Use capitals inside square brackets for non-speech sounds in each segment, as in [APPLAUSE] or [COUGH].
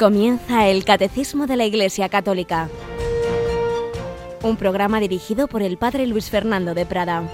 Comienza el Catecismo de la Iglesia Católica, un programa dirigido por el Padre Luis Fernando de Prada.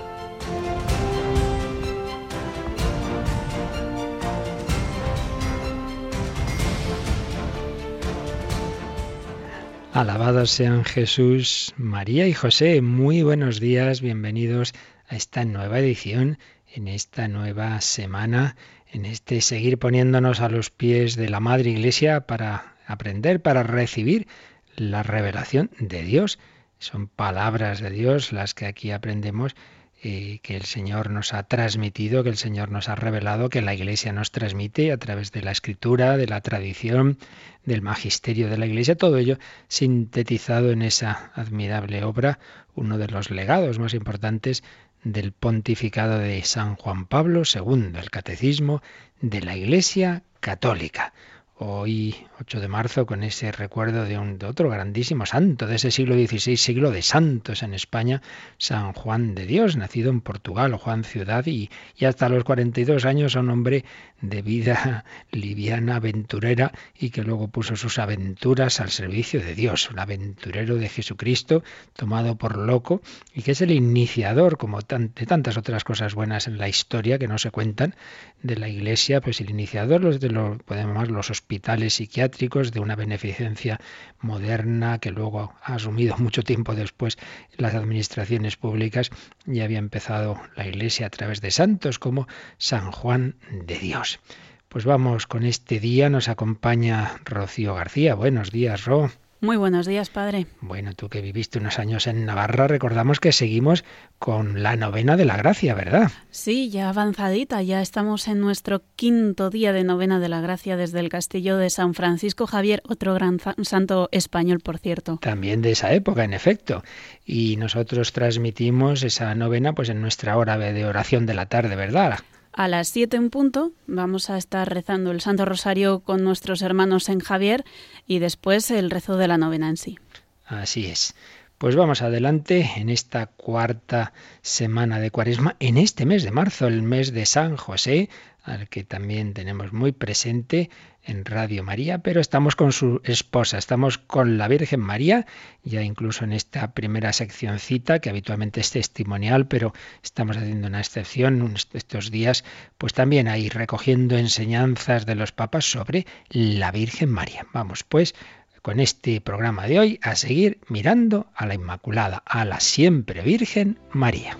Alabados sean Jesús, María y José. Muy buenos días, bienvenidos a esta nueva edición, en esta nueva semana en este seguir poniéndonos a los pies de la Madre Iglesia para aprender, para recibir la revelación de Dios. Son palabras de Dios las que aquí aprendemos eh, que el Señor nos ha transmitido, que el Señor nos ha revelado, que la Iglesia nos transmite a través de la escritura, de la tradición, del magisterio de la Iglesia, todo ello sintetizado en esa admirable obra, uno de los legados más importantes del pontificado de San Juan Pablo II, el Catecismo de la Iglesia Católica. Hoy 8 de marzo con ese recuerdo de, un, otro grandísimo santo de ese siglo XVI, siglo de santos en España, San Juan de Dios, nacido en Portugal, Juan Ciudad, y, y hasta los 42 años un hombre de vida [LAUGHS] liviana, aventurera, y que luego puso sus aventuras al servicio de Dios, un aventurero de Jesucristo, tomado por loco, y que es el iniciador, como de tantas otras cosas buenas en la historia que no se cuentan, de la Iglesia, pues el iniciador, los de los, podemos llamar los hospitales psiquiátricos, de una beneficencia moderna que luego ha asumido [LAUGHS] mucho tiempo después las administraciones públicas y había empezado la Iglesia a través de santos como San Juan de Dios. Pues vamos con este día, nos acompaña Rocío García. Buenos días, Ro. Muy buenos días, padre. Bueno, tú que viviste unos años en Navarra, recordamos que seguimos con la novena de la gracia, ¿verdad? Sí, ya avanzadita, ya estamos en nuestro quinto día de novena de la gracia desde el castillo de San Francisco Javier, otro gran santo español, por cierto. También de esa época, en efecto. Y nosotros transmitimos esa novena pues en nuestra hora de oración de la tarde, ¿verdad? A las 7 en punto vamos a estar rezando el Santo Rosario con nuestros hermanos en Javier y después el rezo de la novena en sí. Así es. Pues vamos adelante en esta cuarta semana de Cuaresma, en este mes de marzo, el mes de San José, al que también tenemos muy presente en Radio María, pero estamos con su esposa, estamos con la Virgen María, ya incluso en esta primera seccioncita, que habitualmente es testimonial, pero estamos haciendo una excepción estos días, pues también ahí recogiendo enseñanzas de los papas sobre la Virgen María. Vamos pues con este programa de hoy a seguir mirando a la Inmaculada, a la siempre Virgen María.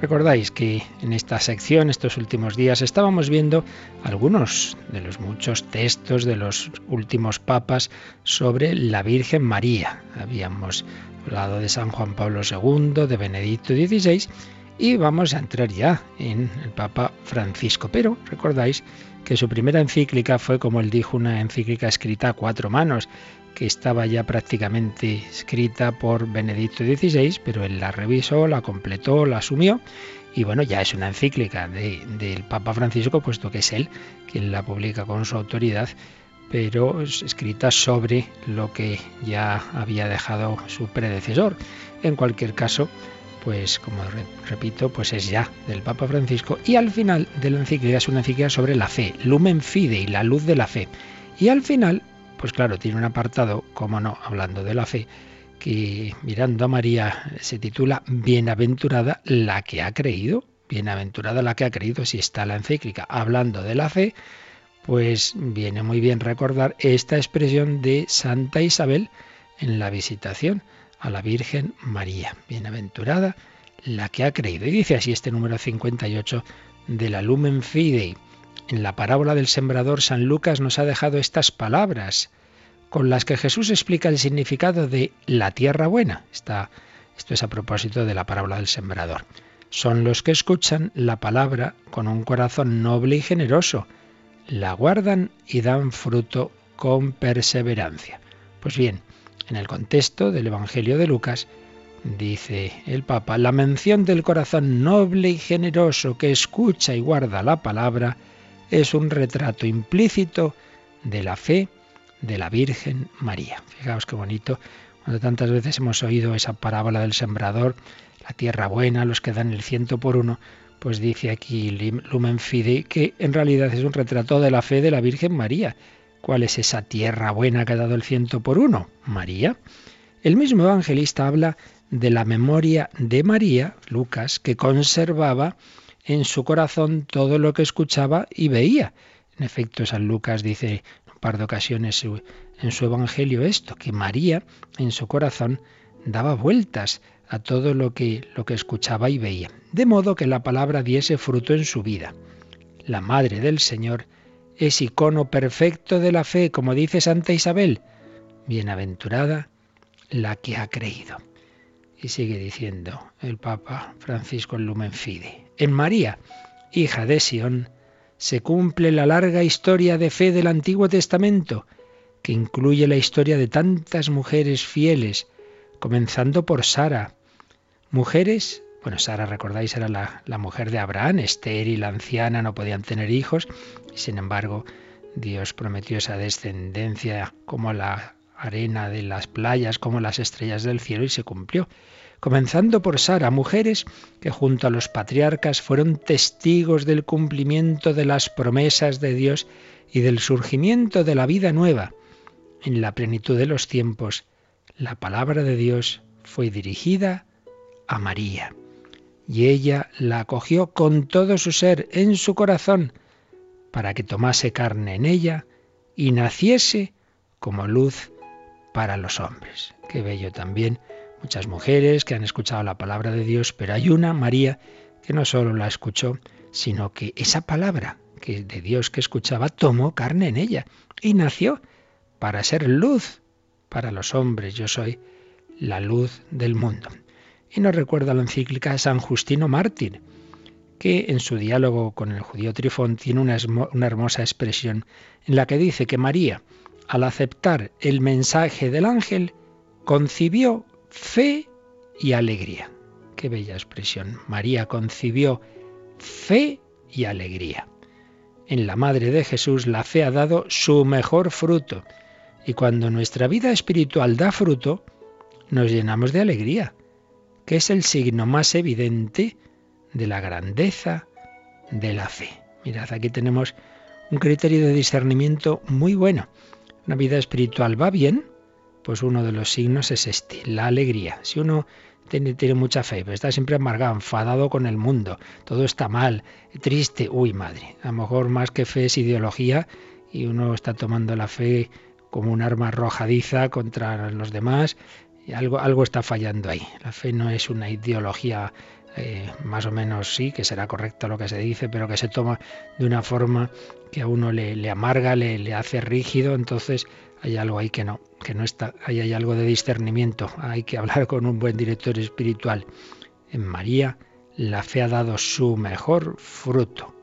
Recordáis que en esta sección, estos últimos días, estábamos viendo algunos de los muchos textos de los últimos papas sobre la Virgen María. Habíamos hablado de San Juan Pablo II, de Benedicto XVI y vamos a entrar ya en el Papa Francisco. Pero recordáis que su primera encíclica fue, como él dijo, una encíclica escrita a cuatro manos que estaba ya prácticamente escrita por Benedicto XVI, pero él la revisó, la completó, la asumió y bueno, ya es una encíclica del Papa Francisco, puesto que es él quien la publica con su autoridad, pero es escrita sobre lo que ya había dejado su predecesor. En cualquier caso, pues como repito, pues es ya del Papa Francisco y al final de la encíclica es una encíclica sobre la fe, Lumen Fidei, la luz de la fe. Y al final pues claro, tiene un apartado, como no, hablando de la fe, que mirando a María se titula Bienaventurada la que ha creído. Bienaventurada la que ha creído, si está la encíclica hablando de la fe, pues viene muy bien recordar esta expresión de Santa Isabel en la visitación a la Virgen María. Bienaventurada la que ha creído. Y dice así este número 58 de la Lumen Fidei. En la parábola del sembrador, San Lucas nos ha dejado estas palabras con las que Jesús explica el significado de la tierra buena. esto es a propósito de la parábola del sembrador. Son los que escuchan la palabra con un corazón noble y generoso, la guardan y dan fruto con perseverancia. Pues bien, en el contexto del Evangelio de Lucas, dice el Papa, la mención del corazón noble y generoso que escucha y guarda la palabra es un retrato implícito de la fe de la Virgen María. Fijaos qué bonito, cuando tantas veces hemos oído esa parábola del sembrador, la tierra buena, los que dan el ciento por uno, pues dice aquí Lumen Fide que en realidad es un retrato de la fe de la Virgen María. ¿Cuál es esa tierra buena que ha dado el ciento por uno? María. El mismo evangelista habla de la memoria de María, Lucas, que conservaba en su corazón todo lo que escuchaba y veía. En efecto, San Lucas dice en un par de ocasiones en su Evangelio esto, que María en su corazón daba vueltas a todo lo que, lo que escuchaba y veía, de modo que la palabra diese fruto en su vida. La Madre del Señor es icono perfecto de la fe, como dice Santa Isabel. Bienaventurada la que ha creído. Y sigue diciendo el Papa Francisco en Lumen Fide. En María, hija de Sión, se cumple la larga historia de fe del Antiguo Testamento, que incluye la historia de tantas mujeres fieles, comenzando por Sara. Mujeres, bueno, Sara, recordáis, era la, mujer de Abraham, estéril, anciana, no podían tener hijos, y sin embargo Dios prometió esa descendencia como la arena de las playas, como las estrellas del cielo, y se cumplió. Comenzando por Sara, mujeres que junto a los patriarcas fueron testigos del cumplimiento de las promesas de Dios y del surgimiento de la vida nueva. En la plenitud de los tiempos, la palabra de Dios fue dirigida a María, y ella la acogió con todo su ser en su corazón, para que tomase carne en ella y naciese como luz para los hombres. Qué bello también. Muchas mujeres que han escuchado la palabra de Dios, pero hay una, María, que no solo la escuchó, sino que esa palabra que de Dios que escuchaba tomó carne en ella y nació para ser luz para los hombres. Yo soy la luz del mundo. Y nos recuerda la encíclica San Justino Mártir, que en su diálogo con el judío Trifón tiene una hermosa expresión en la que dice que María, al aceptar el mensaje del ángel, concibió fe y alegría. Qué bella expresión. María concibió fe y alegría. En la Madre de Jesús la fe ha dado su mejor fruto. Y cuando nuestra vida espiritual da fruto, nos llenamos de alegría, que es el signo más evidente de la grandeza de la fe. Mirad, aquí tenemos un criterio de discernimiento muy bueno una vida espiritual va bien, pues uno de los signos es este, la alegría. Si uno tiene, mucha fe, pero está siempre amargado, enfadado con el mundo, todo está mal, triste, uy madre, a lo mejor más que fe es ideología y uno está tomando la fe como un arma arrojadiza contra los demás algo, algo está fallando ahí. La fe no es una ideología eh, más o menos sí, que será correcto lo que se dice, pero que se toma de una forma que a uno le, amarga, le, le, hace rígido, entonces hay algo ahí que no, que no está, ahí hay algo de discernimiento, hay que hablar con un buen director espiritual. En María la fe ha dado su mejor fruto.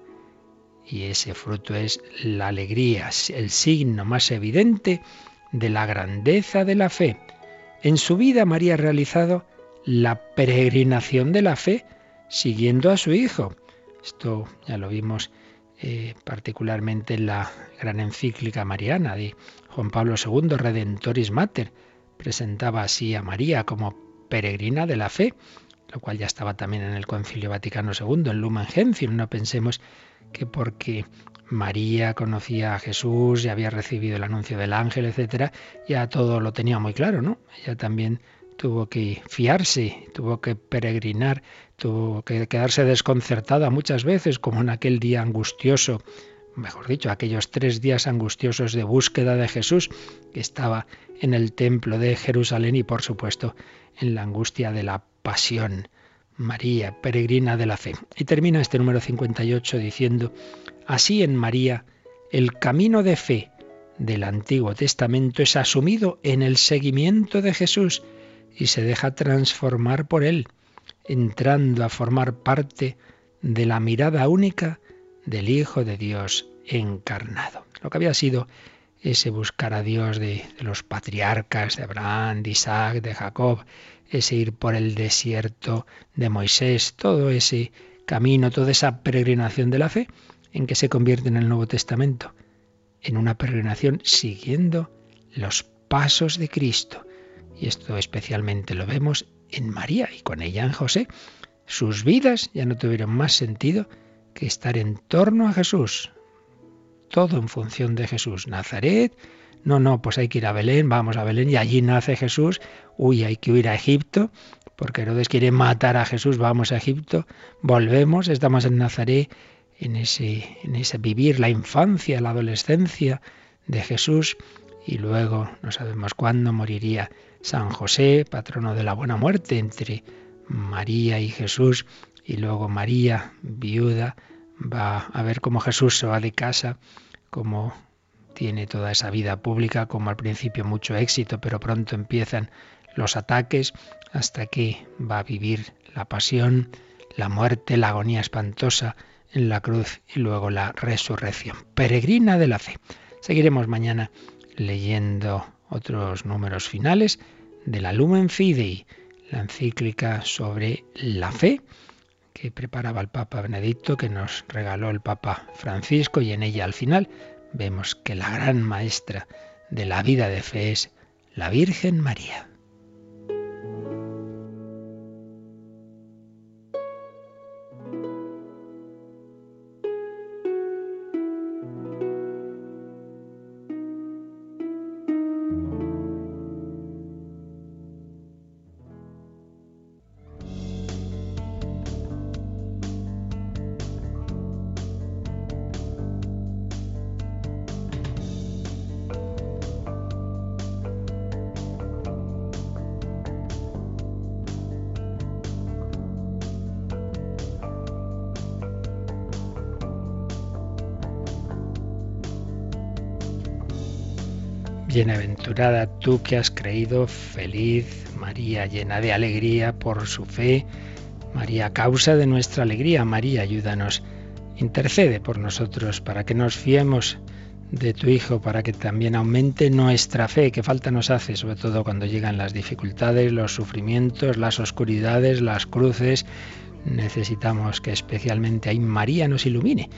Y ese fruto es la alegría, el signo más evidente de la grandeza de la fe. En su vida María ha realizado la peregrinación de la fe siguiendo a su Hijo. Esto ya lo vimos eh, particularmente en la gran encíclica mariana de Juan Pablo II, Redentoris Mater. Presentaba así a María como peregrina de la fe, lo cual ya estaba también en el Concilio Vaticano II, en Lumen Gentium. No pensemos que porque María conocía a Jesús y había recibido el anuncio del ángel, etcétera, ya todo lo tenía muy claro, ¿no? Ella también tuvo que fiarse, tuvo que peregrinar, tuvo que quedarse desconcertada muchas veces, como en aquel día angustioso, mejor dicho, aquellos tres días angustiosos de búsqueda de Jesús, que estaba en el templo de Jerusalén y por supuesto en la angustia de la pasión. María, peregrina de la fe. Y termina este número 58 diciendo, así en María, el camino de fe del Antiguo Testamento es asumido en el seguimiento de Jesús y se deja transformar por él, entrando a formar parte de la mirada única del Hijo de Dios encarnado. Lo que había sido ese buscar a Dios de, los patriarcas, de Abraham, de Isaac, de Jacob, ese ir por el desierto de Moisés, todo ese camino, toda esa peregrinación de la fe, en que se convierte en el Nuevo Testamento, en una peregrinación siguiendo los pasos de Cristo. Y esto especialmente lo vemos en María y con ella en José. Sus vidas ya no tuvieron más sentido que estar en torno a Jesús. Todo en función de Jesús. Nazaret, no, no, pues hay que ir a Belén, vamos a Belén y allí nace Jesús. Uy, hay que ir a Egipto, porque Herodes quiere matar a Jesús, vamos a Egipto, volvemos, estamos en Nazaret, en ese, en ese vivir la infancia, la adolescencia de Jesús y luego no sabemos cuándo moriría San José, patrono de la buena muerte entre María y Jesús, y luego María, viuda, va a ver cómo Jesús se va de casa, cómo tiene toda esa vida pública, como al principio mucho éxito, pero pronto empiezan los ataques hasta que va a vivir la pasión, la muerte, la agonía espantosa en la cruz y luego la resurrección. Peregrina de la fe. Seguiremos mañana leyendo otros números finales de la Lumen Fidei, la encíclica sobre la fe que preparaba el Papa Benedicto, que nos regaló el Papa Francisco, y en ella al final vemos que la gran maestra de la vida de fe es la Virgen María. Bienaventurada tú que has creído, feliz María, llena de alegría por su fe. María, causa de nuestra alegría. María, ayúdanos. Intercede por nosotros para que nos fiemos de tu Hijo, para que también aumente nuestra fe, que falta nos hace, sobre todo cuando llegan las dificultades, los sufrimientos, las oscuridades, las cruces. Necesitamos que especialmente ahí María nos ilumine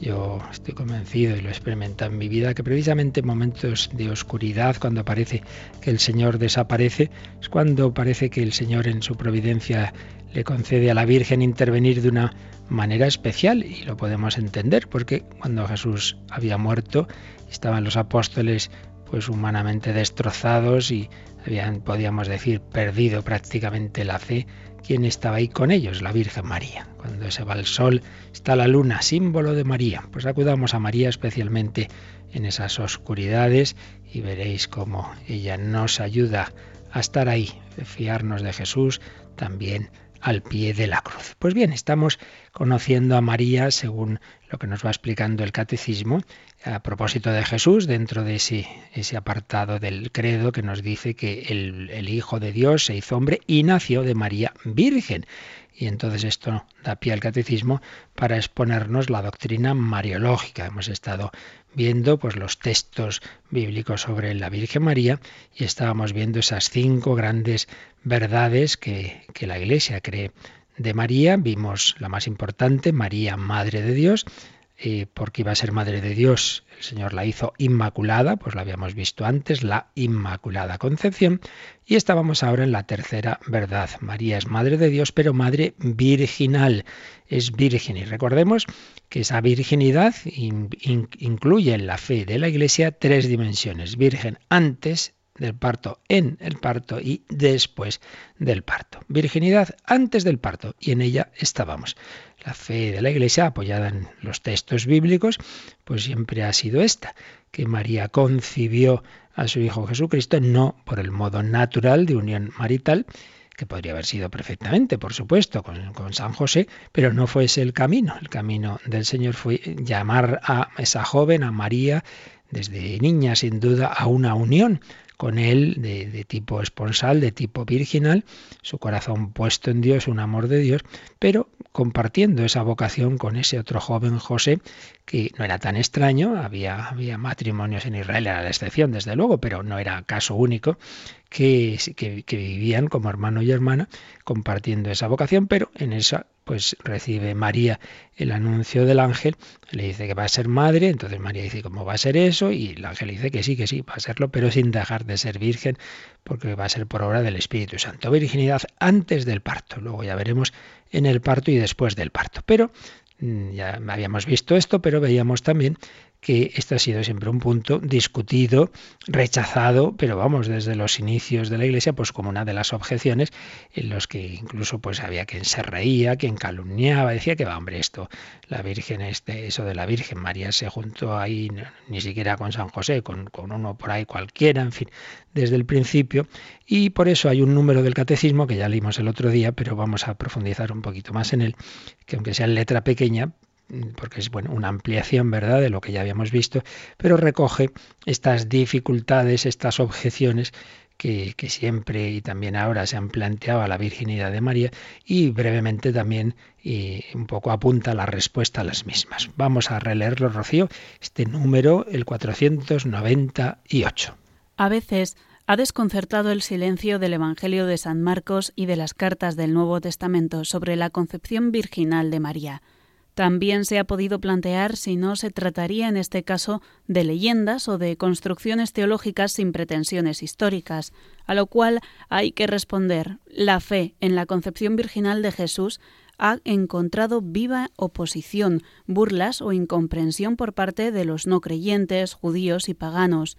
yo estoy convencido y lo he experimentado en mi vida que precisamente en momentos de oscuridad, cuando parece que el Señor desaparece, es cuando parece que el Señor en su providencia le concede a la Virgen intervenir de una manera especial y lo podemos entender porque cuando Jesús había muerto estaban los apóstoles pues humanamente destrozados y habían podíamos decir perdido prácticamente la fe ¿Quién estaba ahí con ellos? La Virgen María. Cuando se va el sol, está la luna, símbolo de María. Pues acudamos a María especialmente en esas oscuridades y veréis cómo ella nos ayuda a estar ahí, fiarnos de Jesús, también al pie de la cruz. Pues bien, estamos conociendo a María según lo que nos va explicando el catecismo a propósito de Jesús dentro de ese, ese apartado del credo que nos dice que el, el Hijo de Dios se hizo hombre y nació de María Virgen. Y entonces esto da pie al catecismo para exponernos la doctrina mariológica. Hemos estado viendo pues los textos bíblicos sobre la Virgen María y estábamos viendo esas cinco grandes verdades que, que la Iglesia cree de María. Vimos la más importante, María, Madre de Dios, eh, porque iba a ser Madre de Dios. El Señor la hizo Inmaculada, pues la habíamos visto antes, la Inmaculada Concepción. Y estábamos ahora en la tercera verdad. María es Madre de Dios, pero Madre virginal. Es virgen. Y recordemos que esa virginidad incluye en la fe de la Iglesia tres dimensiones. Virgen antes del parto, en el parto y después del parto. Virginidad antes del parto y en ella estábamos. La fe de la Iglesia, apoyada en los textos bíblicos, pues siempre ha sido esta, que María concibió a su Hijo Jesucristo no por el modo natural de unión marital, que podría haber sido perfectamente, por supuesto, con, con, San José, pero no fue ese el camino. El camino del Señor fue llamar a esa joven, a María, desde niña sin duda, a una unión con él de, tipo esponsal, de tipo virginal, su corazón puesto en Dios, un amor de Dios, pero compartiendo esa vocación con ese otro joven José, que no era tan extraño, había, había matrimonios en Israel, era la excepción desde luego, pero no era caso único, que, que, que vivían como hermano y hermana compartiendo esa vocación, pero en esa pues recibe María el anuncio del ángel, le dice que va a ser madre, entonces María dice cómo va a ser eso y el ángel dice que sí, que sí, va a serlo, pero sin dejar de ser virgen, porque va a ser por obra del Espíritu Santo. Virginidad antes del parto, luego ya veremos en el parto y después del parto. Pero mm, ya habíamos visto esto, pero veíamos también que este ha sido siempre un punto discutido, rechazado, pero vamos, desde los inicios de la Iglesia, pues como una de las objeciones en los que incluso pues había quien se reía, quien calumniaba, decía que va, hombre, esto, la Virgen, este, eso de la Virgen María se juntó ahí ni siquiera con San José, con, con uno por ahí cualquiera, en fin, desde el principio, y por eso hay un número del catecismo que ya leímos el otro día, pero vamos a profundizar un poquito más en él, que aunque sea en letra pequeña, porque es bueno, una ampliación, ¿verdad?, de lo que ya habíamos visto, pero recoge estas dificultades, estas objeciones que, siempre y también ahora se han planteado a la virginidad de María y brevemente también y un poco apunta la respuesta a las mismas. Vamos a releerlo, Rocío, este número, el 498. A veces ha desconcertado el silencio del Evangelio de San Marcos y de las cartas del Nuevo Testamento sobre la concepción virginal de María. También se ha podido plantear si no se trataría en este caso de leyendas o de construcciones teológicas sin pretensiones históricas, a lo cual hay que responder la fe en la concepción virginal de Jesús ha encontrado viva oposición, burlas o incomprensión por parte de los no creyentes, judíos y paganos.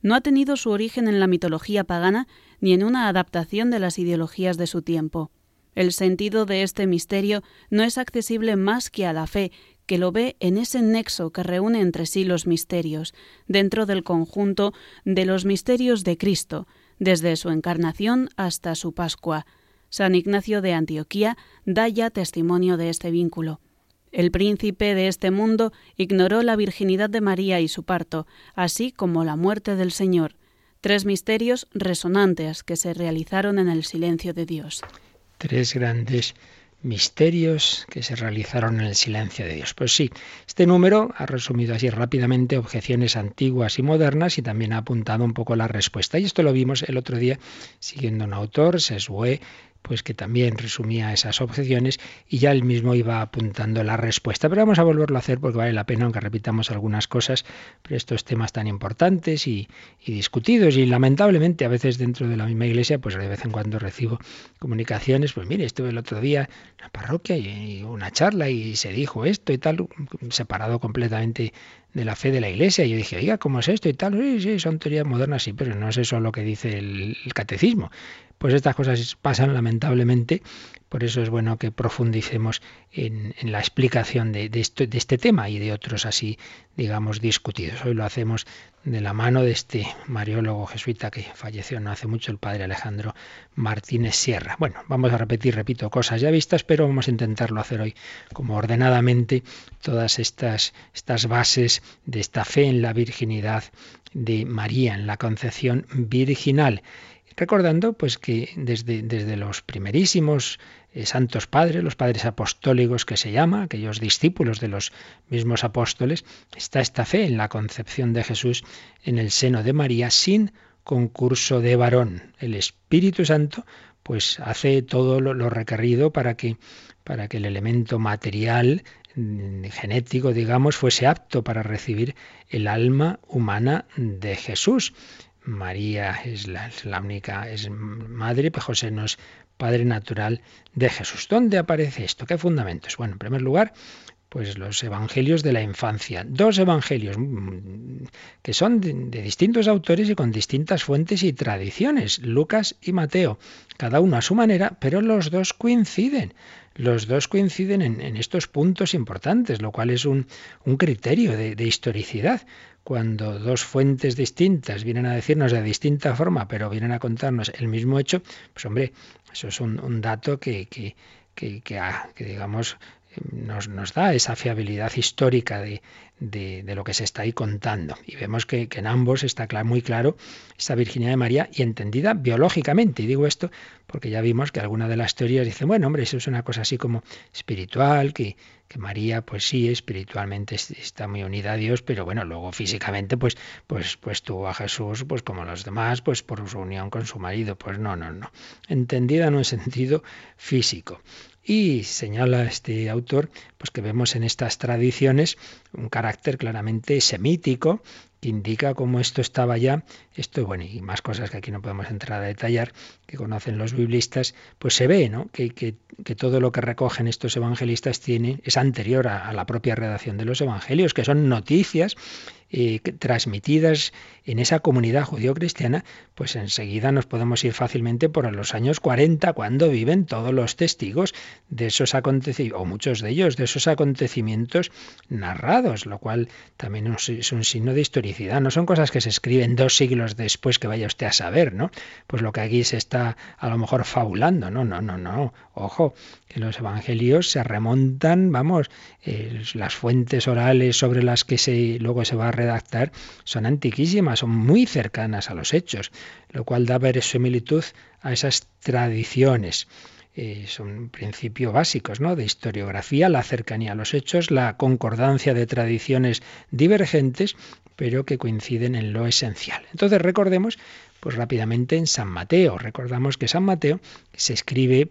No ha tenido su origen en la mitología pagana ni en una adaptación de las ideologías de su tiempo. El sentido de este misterio no es accesible más que a la fe, que lo ve en ese nexo que reúne entre sí los misterios, dentro del conjunto de los misterios de Cristo, desde su encarnación hasta su Pascua. San Ignacio de Antioquía da ya testimonio de este vínculo. El príncipe de este mundo ignoró la virginidad de María y su parto, así como la muerte del Señor, tres misterios resonantes que se realizaron en el silencio de Dios tres grandes misterios que se realizaron en el silencio de Dios. Pues sí, este número ha resumido así rápidamente objeciones antiguas y modernas y también ha apuntado un poco la respuesta. Y esto lo vimos el otro día siguiendo un autor, Sesue, pues que también resumía esas objeciones y ya él mismo iba apuntando la respuesta. Pero vamos a volverlo a hacer porque vale la pena, aunque repitamos algunas cosas, pero estos temas tan importantes y, discutidos y lamentablemente a veces dentro de la misma iglesia, pues de vez en cuando recibo comunicaciones, pues mire, estuve el otro día en la parroquia y, una charla y se dijo esto y tal, separado completamente de la fe de la iglesia. Y yo dije, oiga, ¿cómo es esto y tal? Sí, sí, son teorías modernas, sí, pero no es eso lo que dice el catecismo. Pues estas cosas pasan lamentablemente, por eso es bueno que profundicemos en, la explicación de, este tema y de otros así, digamos, discutidos. Hoy lo hacemos de la mano de este mariólogo jesuita que falleció no hace mucho, el padre Alejandro Martínez Sierra. Bueno, vamos a repetir, repito, cosas ya vistas, pero vamos a intentarlo hacer hoy como ordenadamente todas estas, estas bases de esta fe en la virginidad de María, en la concepción virginal recordando pues que desde, desde los primerísimos eh, santos padres, los padres apostólicos que se llama, aquellos discípulos de los mismos apóstoles, está esta fe en la concepción de Jesús en el seno de María sin concurso de varón. El Espíritu Santo pues hace todo lo, lo requerido para que para que el elemento material mm, genético, digamos, fuese apto para recibir el alma humana de Jesús. María es la, única, es madre, pero José no es padre natural de Jesús. ¿Dónde aparece esto? ¿Qué fundamentos? Bueno, en primer lugar, pues los evangelios de la infancia. Dos evangelios mm, que son de, distintos autores y con distintas fuentes y tradiciones, Lucas y Mateo, cada uno a su manera, pero los dos coinciden. Los dos coinciden en, estos puntos importantes, lo cual es un, criterio de, de historicidad cuando dos fuentes distintas vienen a decirnos de distinta forma, pero vienen a contarnos el mismo hecho, pues hombre, eso es un, dato que, que, que, que, ah, digamos, nos, nos, da esa fiabilidad histórica de, de, lo que se está ahí contando. Y vemos que, en ambos está muy claro esa virginidad de María y entendida biológicamente. Y digo esto porque ya vimos que alguna de las teorías dicen, bueno, hombre, eso es una cosa así como espiritual, que, que María, pues sí, espiritualmente está muy unida a Dios, pero bueno, luego físicamente, pues, pues, pues tuvo a Jesús, pues como los demás, pues por su unión con su marido. Pues no, no, no. Entendida en un sentido físico. Y señala este autor pues que vemos en estas tradiciones un carácter claramente semítico indica cómo esto estaba ya, esto bueno, y más cosas que aquí no podemos entrar a detallar, que conocen los biblistas, pues se ve ¿no? que, que, todo lo que recogen estos evangelistas tiene, es anterior a la propia redacción de los evangelios, que son noticias eh, transmitidas en esa comunidad judío-cristiana, pues enseguida nos podemos ir fácilmente por los años 40, cuando viven todos los testigos de esos acontecimientos, o muchos de ellos, de esos acontecimientos narrados, lo cual también es un signo de historicidad. No son cosas que se escriben dos siglos después que vaya usted a saber, ¿no? Pues lo que aquí se está a lo mejor fabulando. No, no, no, no. Ojo, que los evangelios se remontan, vamos, eh, las fuentes orales sobre las que se, luego se va redactar son antiquísimas, son muy cercanas a los hechos, lo cual da similitud a esas tradiciones. Eh, son principios básicos ¿no? de historiografía, la cercanía a los hechos, la concordancia de tradiciones divergentes, pero que coinciden en lo esencial. Entonces recordemos, pues rápidamente en San Mateo. Recordamos que San Mateo se escribe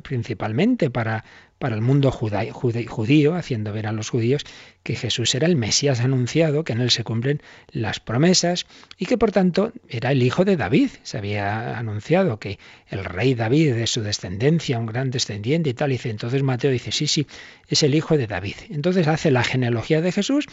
principalmente para, para el mundo judío, haciendo ver a los judíos que Jesús era el Mesías anunciado, que en él se cumplen las promesas y que por tanto era el hijo de David. Se había anunciado que el rey David de su descendencia, un gran descendiente y tal. dice, entonces Mateo dice, sí, sí, es el hijo de David. Entonces hace la genealogía de Jesús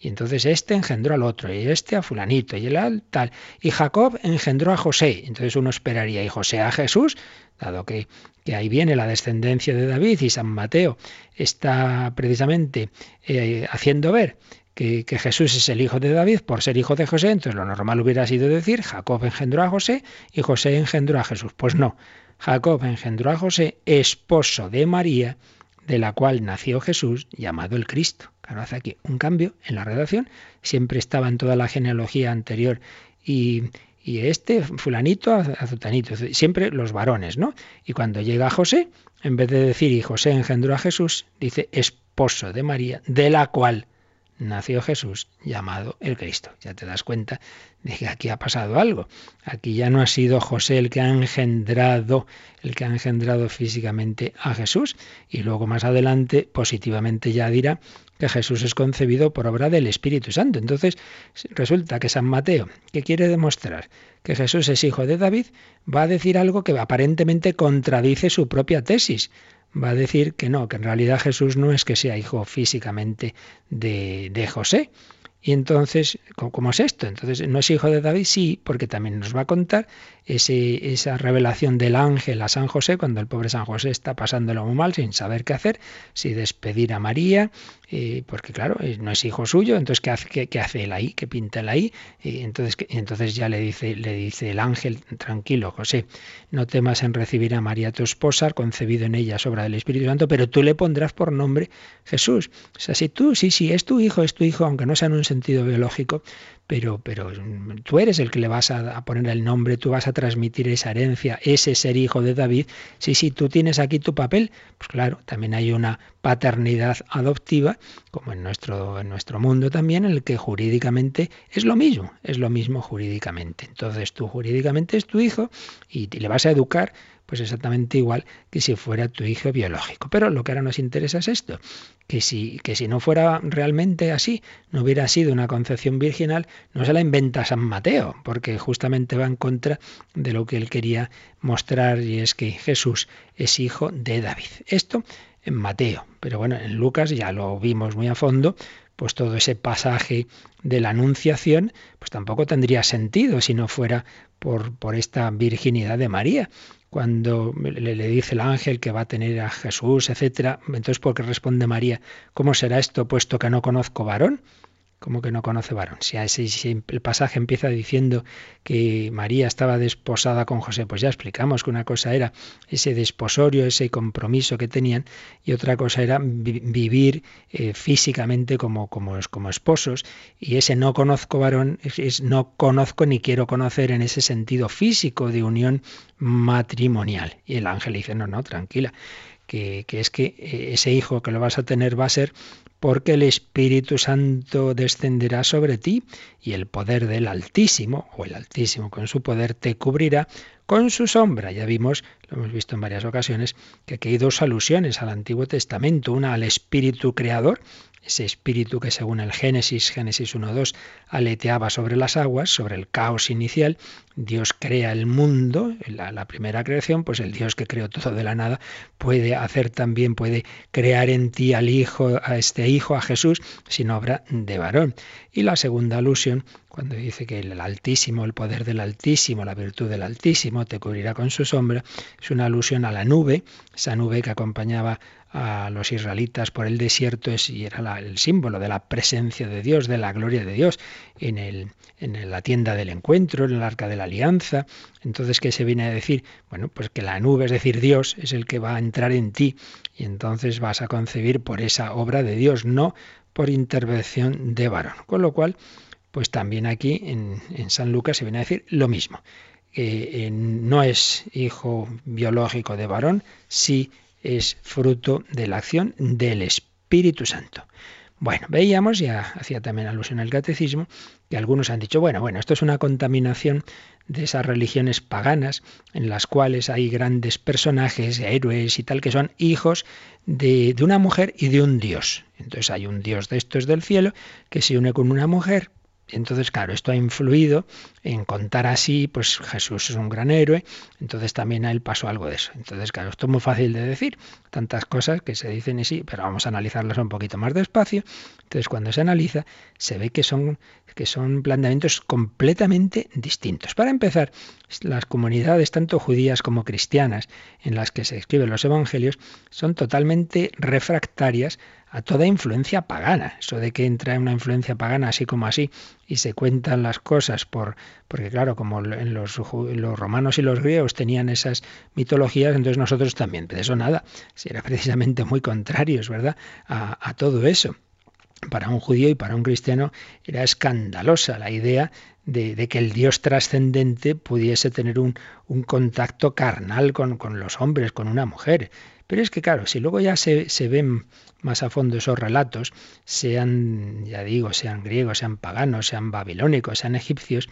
y entonces este engendró al otro y este a fulanito y el tal. Y Jacob engendró a José. Entonces uno esperaría, y José a Jesús, dado que, que ahí viene la descendencia de David y San Mateo está precisamente eh, haciendo ver que, que, Jesús es el hijo de David por ser hijo de José, entonces lo normal hubiera sido decir Jacob engendró a José y José engendró a Jesús. Pues no, Jacob engendró a José, esposo de María, de la cual nació Jesús, llamado el Cristo. Claro, hace aquí un cambio en la redacción, siempre estaba en toda la genealogía anterior y, y este fulanito azutanito, siempre los varones, ¿no? Y cuando llega José, en vez de decir y José engendró a Jesús, dice esposo de María, de la cual nació Jesús llamado el Cristo. Ya te das cuenta de que aquí ha pasado algo. Aquí ya no ha sido José el que ha engendrado, el que ha engendrado físicamente a Jesús. Y luego más adelante, positivamente ya dirá que Jesús es concebido por obra del Espíritu Santo. Entonces, resulta que San Mateo, que quiere demostrar que Jesús es hijo de David, va a decir algo que aparentemente contradice su propia tesis. Va a decir que no, que en realidad Jesús no es que sea hijo físicamente de, de José, y entonces, ¿cómo es esto? Entonces, ¿no es hijo de David? Sí, porque también nos va a contar esa revelación del ángel a San José, cuando el pobre San José está pasándolo muy mal, sin saber qué hacer, si despedir a María, porque claro, eh, no es hijo suyo, entonces ¿qué hace, qué, él ahí? ¿Qué pinta él ahí? Y entonces, entonces ya le dice, le dice el ángel, tranquilo, José, no temas en recibir a María tu esposa, concebido en ella sobra del Espíritu Santo, pero tú le pondrás por nombre Jesús. O sea, si tú, sí, sí, es tu hijo, es tu hijo, aunque no sea en un sentido biológico, pero, pero tú eres el que le vas a, poner el nombre, tú vas a transmitir esa herencia, ese ser hijo de David. Sí, sí, tú tienes aquí tu papel, pues claro, también hay una paternidad adoptiva, como en nuestro, en nuestro mundo también, en el que jurídicamente es lo mismo, es lo mismo jurídicamente. Entonces tú jurídicamente es tu hijo y le vas a educar pues exactamente igual que si fuera tu hijo biológico. Pero lo que ahora nos interesa es esto, que si, que si no fuera realmente así, no hubiera sido una concepción virginal, no se la inventa San Mateo, porque justamente va en contra de lo que él quería mostrar y es que Jesús es hijo de David. Esto en Mateo, pero bueno, en Lucas ya lo vimos muy a fondo, pues todo ese pasaje de la Anunciación, pues tampoco tendría sentido si no fuera por, por esta virginidad de María cuando le, le, dice el ángel que va a tener a Jesús, etcétera. Entonces, ¿por qué responde María? ¿Cómo será esto puesto que no conozco varón? Como que no conoce varón? Si, el pasaje empieza diciendo que María estaba desposada con José, pues ya explicamos que una cosa era ese desposorio, ese compromiso que tenían, y otra cosa era vivir eh, físicamente como, como, como, esposos, y ese no conozco varón es, no conozco ni quiero conocer en ese sentido físico de unión matrimonial. Y el ángel dice, no, no, tranquila. Que, que, es que eh, ese hijo que lo vas a tener va a ser porque el Espíritu Santo descenderá sobre ti y el poder del Altísimo, o el Altísimo con su poder, te cubrirá con su sombra. Ya vimos, lo hemos visto en varias ocasiones, que aquí hay dos alusiones al Antiguo Testamento, una al Espíritu Creador, ese espíritu que según el Génesis, Génesis 1.2, aleteaba sobre las aguas, sobre el caos inicial, Dios crea el mundo, la, la, primera creación, pues el Dios que creó todo de la nada puede hacer también, puede crear en ti al Hijo, a este Hijo, a Jesús, sin obra de varón. Y la segunda alusión, cuando dice que el Altísimo, el poder del Altísimo, la virtud del Altísimo te cubrirá con su sombra, es una alusión a la nube, esa nube que acompañaba a los israelitas por el desierto es, y era el símbolo de la presencia de Dios, de la gloria de Dios en, el, en la tienda del encuentro, en el arca de la alianza. Entonces, ¿qué se viene a decir? Bueno, pues que la nube, es decir, Dios, es el que va a entrar en ti y entonces vas a concebir por esa obra de Dios, no por intervención de varón. Con lo cual, pues también aquí en, en San Lucas se viene a decir lo mismo. que no es hijo biológico de varón, sí es fruto de la acción del Espíritu Santo. Bueno, veíamos, ya hacía también alusión al catecismo, que algunos han dicho, bueno, bueno, esto es una contaminación de esas religiones paganas en las cuales hay grandes personajes, héroes y tal, que son hijos de, de una mujer y de un dios. Entonces hay un dios de estos del cielo que se une con una mujer entonces, claro, esto ha influido en contar así, pues Jesús es un gran héroe, entonces también a él pasó algo de eso. Entonces, claro, esto es muy fácil de decir, tantas cosas que se dicen y sí, pero vamos a analizarlas un poquito más despacio. Entonces, cuando se analiza, se ve que son, que son planteamientos completamente distintos. Para empezar, las comunidades, tanto judías como cristianas, en las que se escriben los evangelios, son totalmente refractarias a toda influencia pagana. Eso de que entra una influencia pagana así como así y se cuentan las cosas por porque claro, como en los, romanos y los griegos tenían esas mitologías, entonces nosotros también. De eso nada, si era precisamente muy contrarios, ¿verdad? A, todo eso para un judío y para un cristiano era escandalosa la idea de, de que el Dios trascendente pudiese tener un, un contacto carnal con, con, los hombres, con una mujer. Pero es que, claro, si luego ya se, se ven más a fondo esos relatos, sean, ya digo, sean griegos, sean paganos, sean babilónicos, sean egipcios,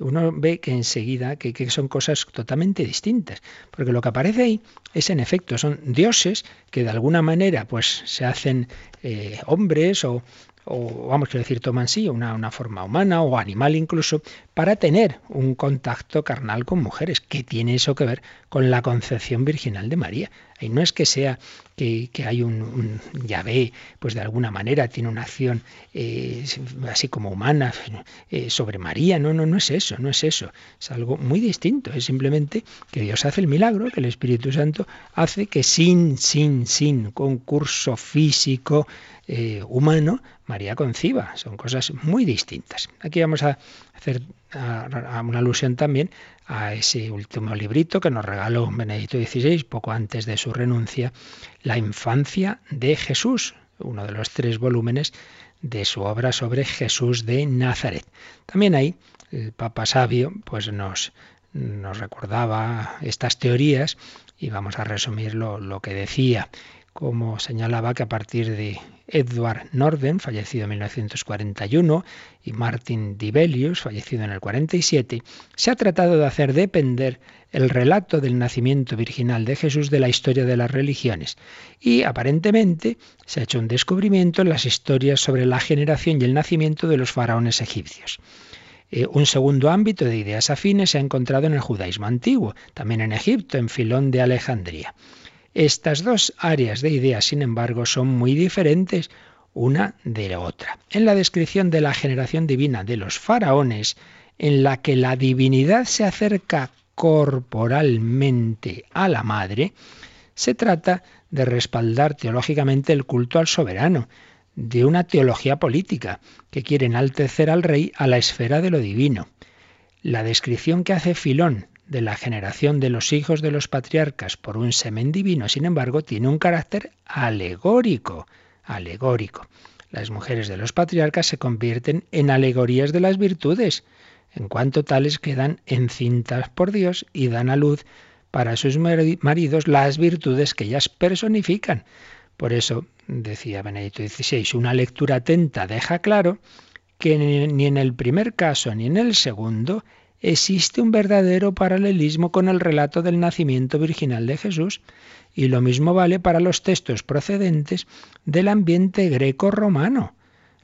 uno ve que enseguida que, que, son cosas totalmente distintas. Porque lo que aparece ahí es, en efecto, son dioses que de alguna manera pues se hacen eh, hombres o, o vamos a decir, toman sí una, una forma humana o animal incluso, para tener un contacto carnal con mujeres. ¿Qué tiene eso que ver con la concepción virginal de María? Y no es que sea que, hay un, un, Yahvé, pues de alguna manera tiene una acción eh, así como humana eh, sobre María. No, no, no es eso, no es eso. Es algo muy distinto. Es simplemente que Dios hace el milagro, que el Espíritu Santo hace que sin, sin, sin concurso físico, eh, humano, María conciba. Son cosas muy distintas. Aquí vamos a hacer una alusión también a ese último librito que nos regaló Benedicto XVI poco antes de su renuncia, La infancia de Jesús, uno de los tres volúmenes de su obra sobre Jesús de Nazaret. También ahí el Papa Sabio pues nos, nos recordaba estas teorías y vamos a resumir lo que decía como señalaba que a partir de Edward Norden, fallecido en 1941, y Martin Dibelius, fallecido en el 47, se ha tratado de hacer depender el relato del nacimiento virginal de Jesús de la historia de las religiones. Y aparentemente se ha hecho un descubrimiento en las historias sobre la generación y el nacimiento de los faraones egipcios. Eh, un segundo ámbito de ideas afines se ha encontrado en el judaísmo antiguo, también en Egipto, en Filón de Alejandría. Estas dos áreas de ideas, sin embargo, son muy diferentes una de la otra. En la descripción de la generación divina de los faraones, en la que la divinidad se acerca corporalmente a la madre, se trata de respaldar teológicamente el culto al soberano, de una teología política que quiere enaltecer al rey a la esfera de lo divino. La descripción que hace Filón de la generación de los hijos de los patriarcas por un semen divino, sin embargo, tiene un carácter alegórico, alegórico. Las mujeres de los patriarcas se convierten en alegorías de las virtudes, en cuanto tales quedan encintas por Dios y dan a luz para sus maridos las virtudes que ellas personifican. Por eso, decía Benedicto XVI, una lectura atenta deja claro que ni en el primer caso ni en el segundo existe un verdadero paralelismo con el relato del nacimiento virginal de Jesús. Y lo mismo vale para los textos procedentes del ambiente greco-romano.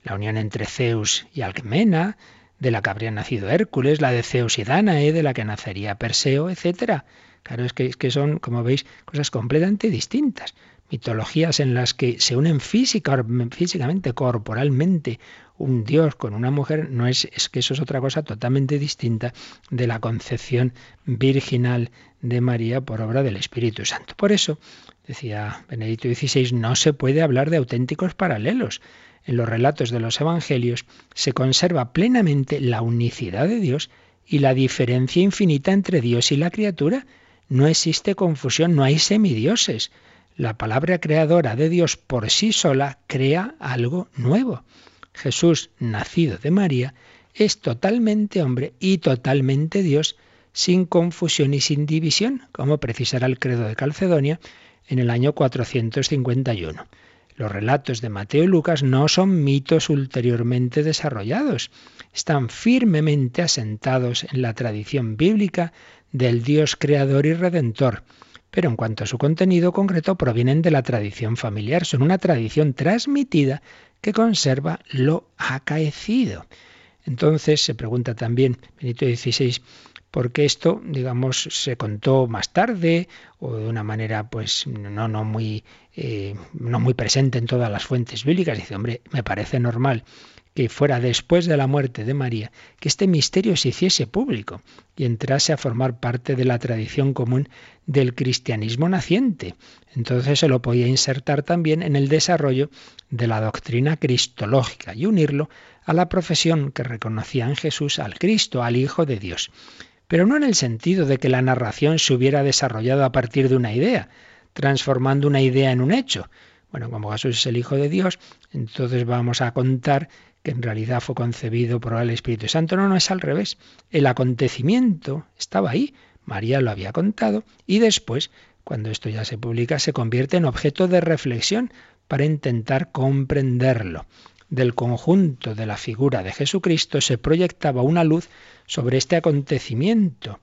La unión entre Zeus y Alcmena, de la que habría nacido Hércules, la de Zeus y Danae, de la que nacería Perseo, etc. Claro, es que, es que son, como veis, cosas completamente distintas. Mitologías en las que se unen física, físicamente, corporalmente, un Dios con una mujer, no es, es que eso es otra cosa totalmente distinta de la concepción virginal de María por obra del Espíritu Santo. Por eso, decía Benedicto XVI, no se puede hablar de auténticos paralelos en los relatos de los evangelios se conserva plenamente la unicidad de Dios y la diferencia infinita entre Dios y la criatura. No existe confusión, no hay semidioses. La palabra creadora de Dios por sí sola crea algo nuevo. Jesús, nacido de María, es totalmente hombre y totalmente Dios, sin confusión y sin división, como precisará el credo de Calcedonia en el año 451. Los relatos de Mateo y Lucas no son mitos ulteriormente desarrollados, están firmemente asentados en la tradición bíblica del Dios creador y redentor, pero en cuanto a su contenido concreto provienen de la tradición familiar, son una tradición transmitida que conserva lo acaecido. Entonces se pregunta también Benito XVI porque esto, digamos, se contó más tarde o de una manera, pues, no, muy, eh, no muy presente en todas las fuentes bíblicas. Dice, hombre, me parece normal que fuera después de la muerte de María, que este misterio se hiciese público y entrase a formar parte de la tradición común del cristianismo naciente. Entonces se lo podía insertar también en el desarrollo de la doctrina cristológica y unirlo a la profesión que reconocía en Jesús al Cristo, al Hijo de Dios pero no en el sentido de que la narración se hubiera desarrollado a partir de una idea, transformando una idea en un hecho. Bueno, como Jesús es el Hijo de Dios, entonces vamos a contar que en realidad fue concebido por el Espíritu Santo. No, no es al revés. El acontecimiento estaba ahí, María lo había contado, y después, cuando esto ya se publica, se convierte en objeto de reflexión para intentar comprenderlo del conjunto de la figura de Jesucristo se proyectaba una luz sobre este acontecimiento.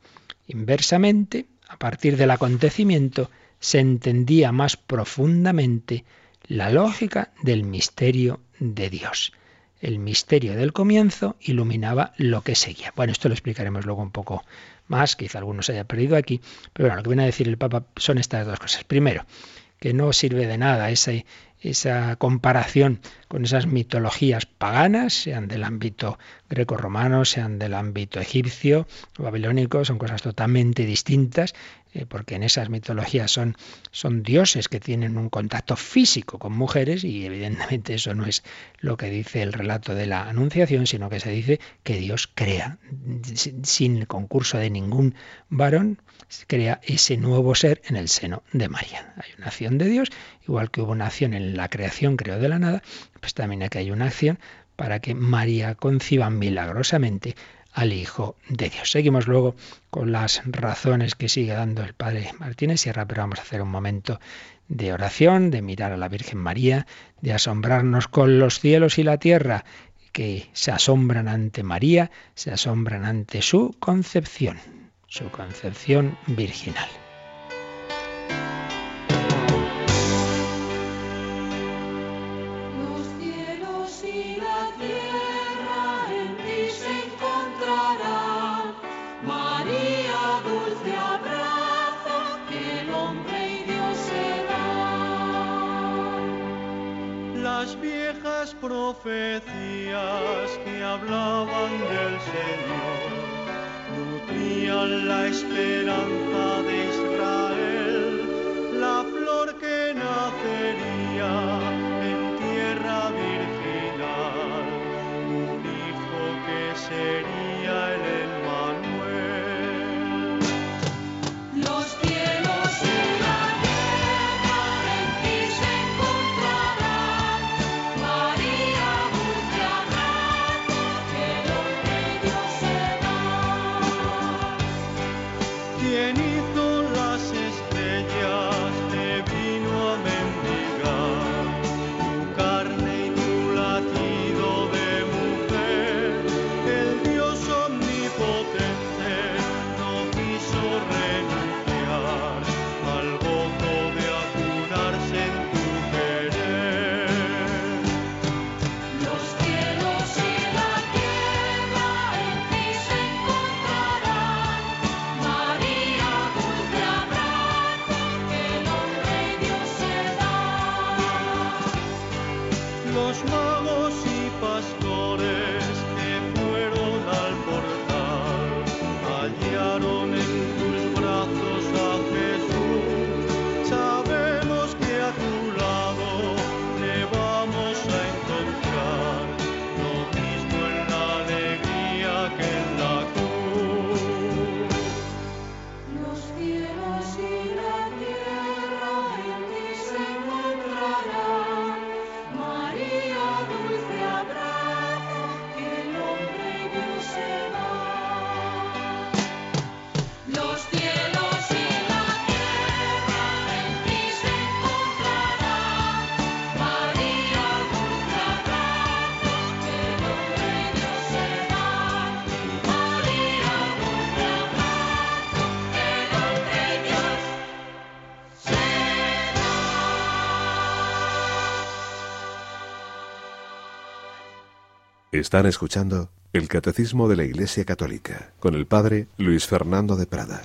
Inversamente, a partir del acontecimiento, se entendía más profundamente la lógica del misterio de Dios. El misterio del comienzo iluminaba lo que seguía. Bueno, esto lo explicaremos luego un poco más, quizá algunos haya perdido aquí, pero bueno, lo que viene a decir el Papa son estas dos cosas. Primero, que no sirve de nada esa comparación con esas mitologías paganas, sean del ámbito greco-romano, sean del ámbito egipcio babilónico, son cosas totalmente distintas, eh, porque en esas mitologías son, dioses que tienen un contacto físico con mujeres y evidentemente eso no es lo que dice el relato de la Anunciación, sino que se dice que Dios crea, sin concurso de ningún varón, crea ese nuevo ser en el seno de María. Hay una acción de Dios, igual que hubo una acción en la creación, creó de la nada, pues también aquí hay una acción para que María conciba milagrosamente al Hijo de Dios. Seguimos luego con las razones que sigue dando el Padre Martínez Sierra, pero vamos a hacer un momento de oración, de mirar a la Virgen María, de asombrarnos con los cielos y la tierra, que se asombran ante María, se asombran ante su concepción su concepción virginal. Profecías que hablaban del Señor. Nutrían la esperanza de Israel, la flor que nacería en tierra virginal, un hijo que sería Están escuchando el Catecismo de la Iglesia Católica con el Padre Luis Fernando de Prada.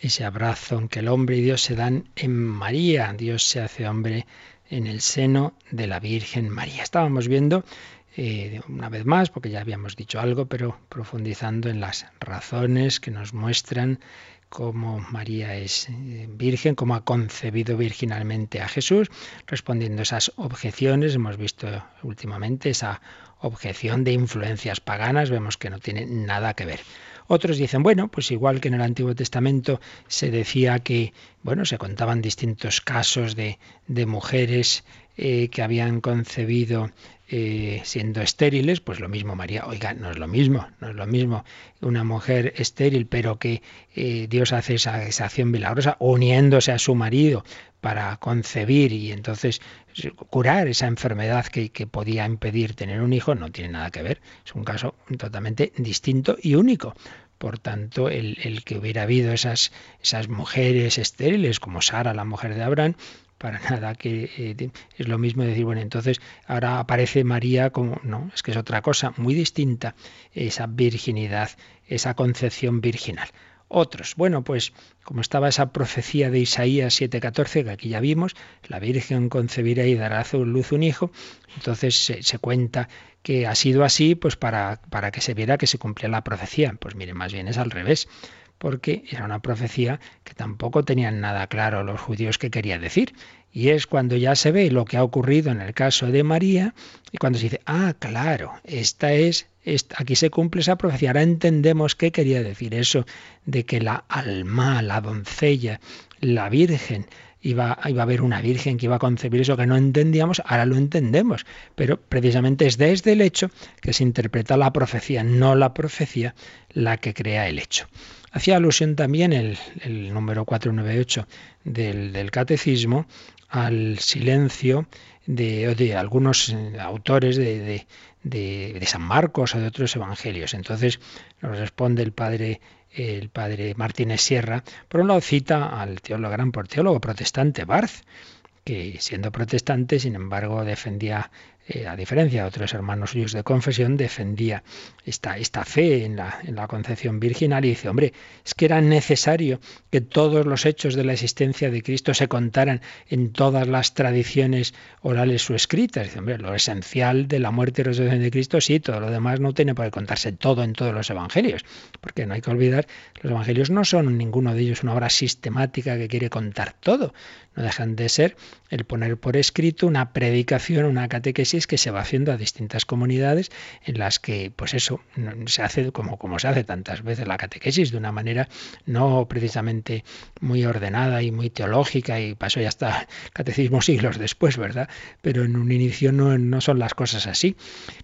Ese abrazo en que el hombre y Dios se dan en María. Dios se hace hombre en el seno de la Virgen María. Estábamos viendo eh, una vez más, porque ya habíamos dicho algo, pero profundizando en las razones que nos muestran cómo María es eh, virgen, cómo ha concebido virginalmente a Jesús, respondiendo esas objeciones. Hemos visto últimamente esa objeción de influencias paganas, vemos que no tiene nada que ver. Otros dicen, bueno, pues igual que en el Antiguo Testamento se decía que, bueno, se contaban distintos casos de, de mujeres eh, que habían concebido eh, siendo estériles, pues lo mismo María, oiga, no es lo mismo, no es lo mismo una mujer estéril, pero que eh, Dios hace esa, acción milagrosa uniéndose a su marido para concebir y entonces curar esa enfermedad que, podía impedir tener un hijo, no tiene nada que ver, es un caso totalmente distinto y único. Por tanto, el, el, que hubiera habido esas, esas mujeres estériles, como Sara, la mujer de Abraham, para [LAUGHS] nada, que eh, es lo mismo decir, bueno, entonces ahora aparece María como, no, es que es otra cosa muy distinta, esa virginidad, esa concepción virginal. Otros, bueno, pues como estaba esa profecía de Isaías 7:14, que aquí ya vimos, la Virgen concebirá y dará a luz un hijo, entonces se, cuenta que ha sido así, pues para, para que se viera que se cumplía la profecía. Pues mire, más bien es al revés porque era una profecía que tampoco tenían nada claro los judíos que quería decir. Y es cuando ya se ve lo que ha ocurrido en el caso de María y cuando se dice, ah, claro, esta es, aquí se cumple esa profecía. Ahora entendemos qué quería decir eso de que la alma, la doncella, la virgen, iba, iba a haber una virgen que iba a concebir eso que no entendíamos, ahora lo entendemos. Pero precisamente es desde el hecho que se interpreta la profecía, no la profecía la que crea el hecho. Hacía alusión también el, número 498 del, Catecismo al silencio de, de algunos eh, autores de, de, San Marcos o de otros evangelios. Entonces nos responde el padre el padre Martínez Sierra, por un lado cita al teólogo, gran teólogo protestante Barth, que siendo protestante, sin embargo, defendía eh, a diferencia de otros hermanos suyos de confesión, defendía esta, esta fe en la, en la concepción virginal y dice, hombre, es que era necesario que todos los hechos de la existencia de Cristo se contaran en todas las tradiciones orales o escritas. Dice, hombre, lo esencial de la muerte y resurrección de Cristo, sí, todo lo demás no tiene por qué contarse todo en todos los evangelios, porque no hay que olvidar, los evangelios no son ninguno de ellos una obra sistemática que quiere contar todo, no dejan de ser el poner por escrito una predicación, una catequesis que se va haciendo a distintas comunidades en las que, pues eso, se hace como, como se hace tantas veces la catequesis, de una manera no precisamente muy ordenada y muy teológica, y pasó ya hasta [LAUGHS] catecismo siglos después, ¿verdad? Pero en un inicio no, no son las cosas así.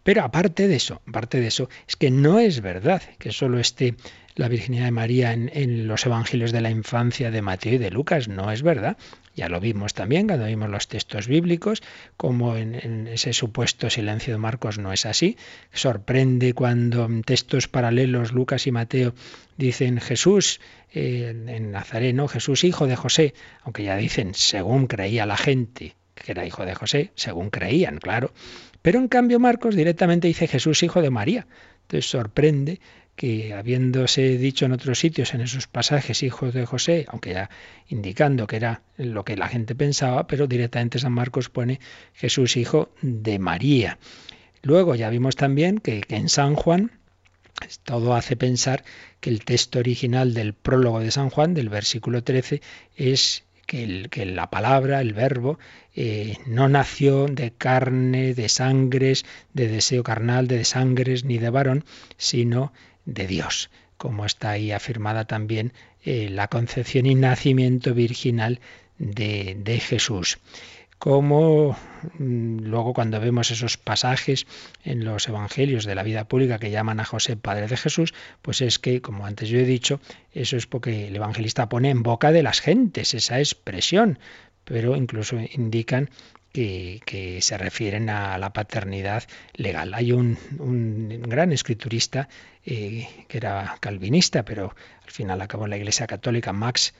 Pero aparte de eso, aparte de eso, es que no es verdad que solo esté la virginidad de María en, en, los evangelios de la infancia de Mateo y de Lucas. No es verdad. Ya lo vimos también cuando vimos los textos bíblicos, como en, ese supuesto silencio de Marcos no es así. Sorprende cuando en textos paralelos Lucas y Mateo dicen Jesús eh, en Nazareno, Jesús hijo de José, aunque ya dicen según creía la gente que era hijo de José, según creían, claro. Pero en cambio Marcos directamente dice Jesús hijo de María. Entonces sorprende que habiéndose dicho en otros sitios, en esos pasajes, hijos de José, aunque ya indicando que era lo que la gente pensaba, pero directamente San Marcos pone Jesús hijo de María. Luego ya vimos también que, en San Juan todo hace pensar que el texto original del prólogo de San Juan, del versículo 13, es que, que, la palabra, el verbo, eh, no nació de carne, de sangres, de deseo carnal, de sangres ni de varón, sino de Dios, como está ahí afirmada también eh, la concepción y nacimiento virginal de, de Jesús. Como mm, luego cuando vemos esos pasajes en los evangelios de la vida pública que llaman a José Padre de Jesús, pues es que, como antes yo he dicho, eso es porque el evangelista pone en boca de las gentes esa expresión, pero incluso indican que, se refieren a la paternidad legal. Hay un, gran escriturista eh, que era calvinista, pero al final acabó en la Iglesia Católica, Max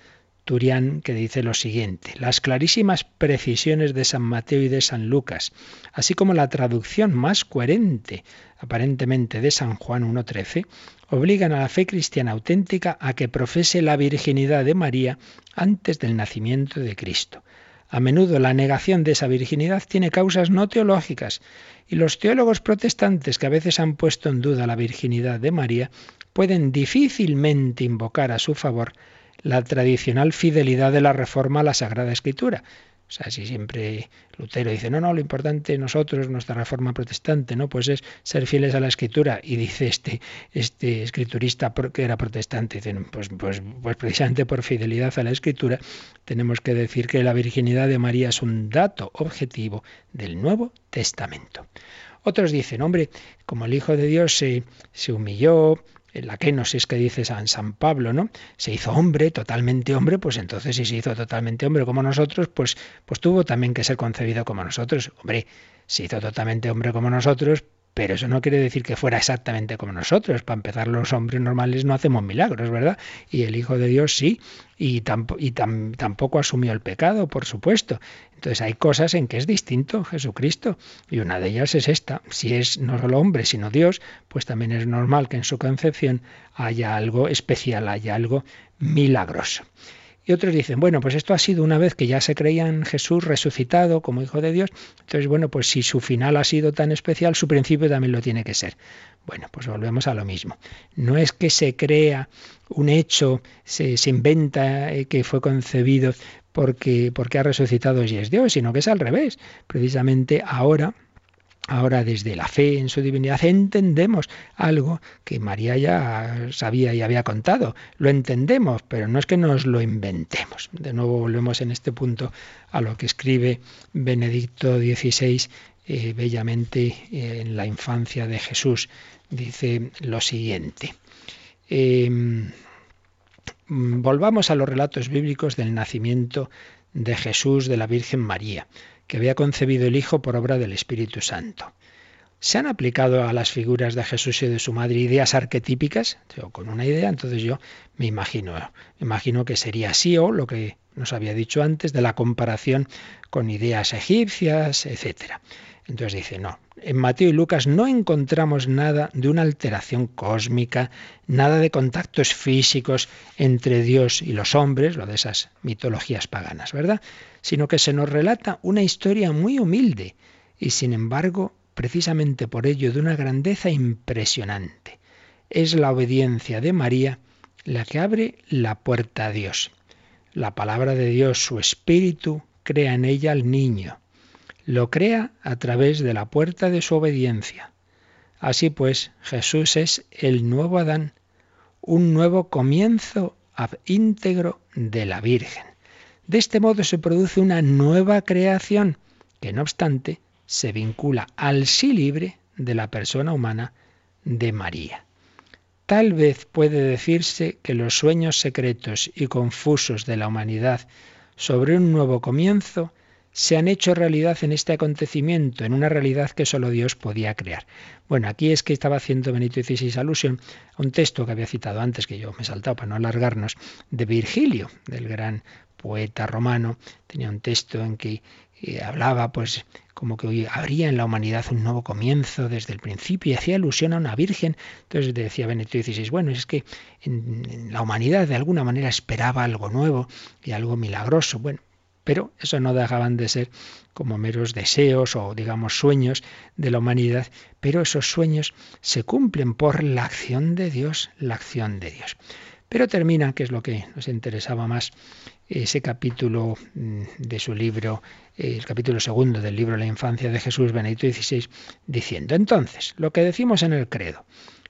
Turian que dice lo siguiente, las clarísimas precisiones de San Mateo y de San Lucas, así como la traducción más coherente aparentemente de San Juan 1.13, obligan a la fe cristiana auténtica a que profese la virginidad de María antes del nacimiento de Cristo. A menudo la negación de esa virginidad tiene causas no teológicas y los teólogos protestantes que a veces han puesto en duda la virginidad de María pueden difícilmente invocar a su favor la tradicional fidelidad de la Reforma a la Sagrada Escritura. O sea, si siempre Lutero dice, no, no, lo importante nosotros, nuestra reforma protestante, ¿no? Pues es ser fieles a la escritura. Y dice este, este escriturista que era protestante, pues, pues, pues precisamente por fidelidad a la escritura, tenemos que decir que la virginidad de María es un dato objetivo del Nuevo Testamento. Otros dicen, hombre, como el Hijo de Dios se, se humilló, la kenosis que dice San, San Pablo, ¿no? Se hizo hombre, totalmente hombre, pues entonces si se hizo totalmente hombre como nosotros, pues, pues tuvo también que ser concebido como nosotros. Hombre, se hizo totalmente hombre como nosotros, pero eso no quiere decir que fuera exactamente como nosotros. Para empezar, los hombres normales no hacemos milagros, ¿verdad? Y el Hijo de Dios sí, y, tampoco asumió el pecado, por supuesto. Entonces hay cosas en que es distinto Jesucristo, y una de ellas es esta. Si es no solo hombre, sino Dios, pues también es normal que en su concepción haya algo especial, haya algo milagroso. Y otros dicen, bueno, pues esto ha sido una vez que ya se creía en Jesús resucitado como Hijo de Dios, entonces, bueno, pues si su final ha sido tan especial, su principio también lo tiene que ser. Bueno, pues volvemos a lo mismo. No es que se crea un hecho, se, inventa eh, que fue concebido porque, porque ha resucitado y es Dios, sino que es al revés. Precisamente ahora Ahora desde la fe en su divinidad entendemos algo que María ya sabía y había contado. Lo entendemos, pero no es que nos lo inventemos. De nuevo volvemos en este punto a lo que escribe Benedicto XVI eh, bellamente eh, en la infancia de Jesús. Dice lo siguiente. Em, volvamos a los relatos bíblicos del nacimiento de Jesús de la Virgen María que había concebido el Hijo por obra del Espíritu Santo. ¿Se han aplicado a las figuras de Jesús y de su madre ideas arquetípicas? Yo, con una idea, entonces yo me imagino, imagino que sería así o lo que nos había dicho antes de la comparación con ideas egipcias, etcétera. Entonces dice, no, en Mateo y Lucas no encontramos nada de una alteración cósmica, nada de contactos físicos entre Dios y los hombres, lo de esas mitologías paganas, ¿verdad? Sino que se nos relata una historia muy humilde y sin embargo, precisamente por ello, de una grandeza impresionante. Es la obediencia de María la que abre la puerta a Dios. La palabra de Dios, su espíritu, crea en ella al niño lo crea a través de la puerta de su obediencia. Así pues, Jesús es el nuevo Adán, un nuevo comienzo íntegro de la Virgen. De este modo se produce una nueva creación que, no obstante, se vincula al sí libre de la persona humana de María. Tal vez puede decirse que los sueños secretos y confusos de la humanidad sobre un nuevo comienzo se han hecho realidad en este acontecimiento, en una realidad que solo Dios podía crear. Bueno, aquí es que estaba haciendo Benito XVI alusión a un texto que había citado antes, que yo me he saltado para no alargarnos, de Virgilio, del gran poeta romano. Tenía un texto en que eh, hablaba, pues, como que hoy habría en la humanidad un nuevo comienzo desde el principio y hacía alusión a una virgen. Entonces decía Benito XVI, bueno, es que en la humanidad de alguna manera esperaba algo nuevo y algo milagroso. Bueno, pero eso no dejaban de ser como meros deseos o digamos sueños de la humanidad, pero esos sueños se cumplen por la acción de Dios, la acción de Dios. Pero termina, que es lo que nos interesaba más, ese capítulo mm, de su libro, el capítulo segundo del libro La infancia de Jesús, Benedicto XVI, diciendo, entonces, lo que decimos en el credo,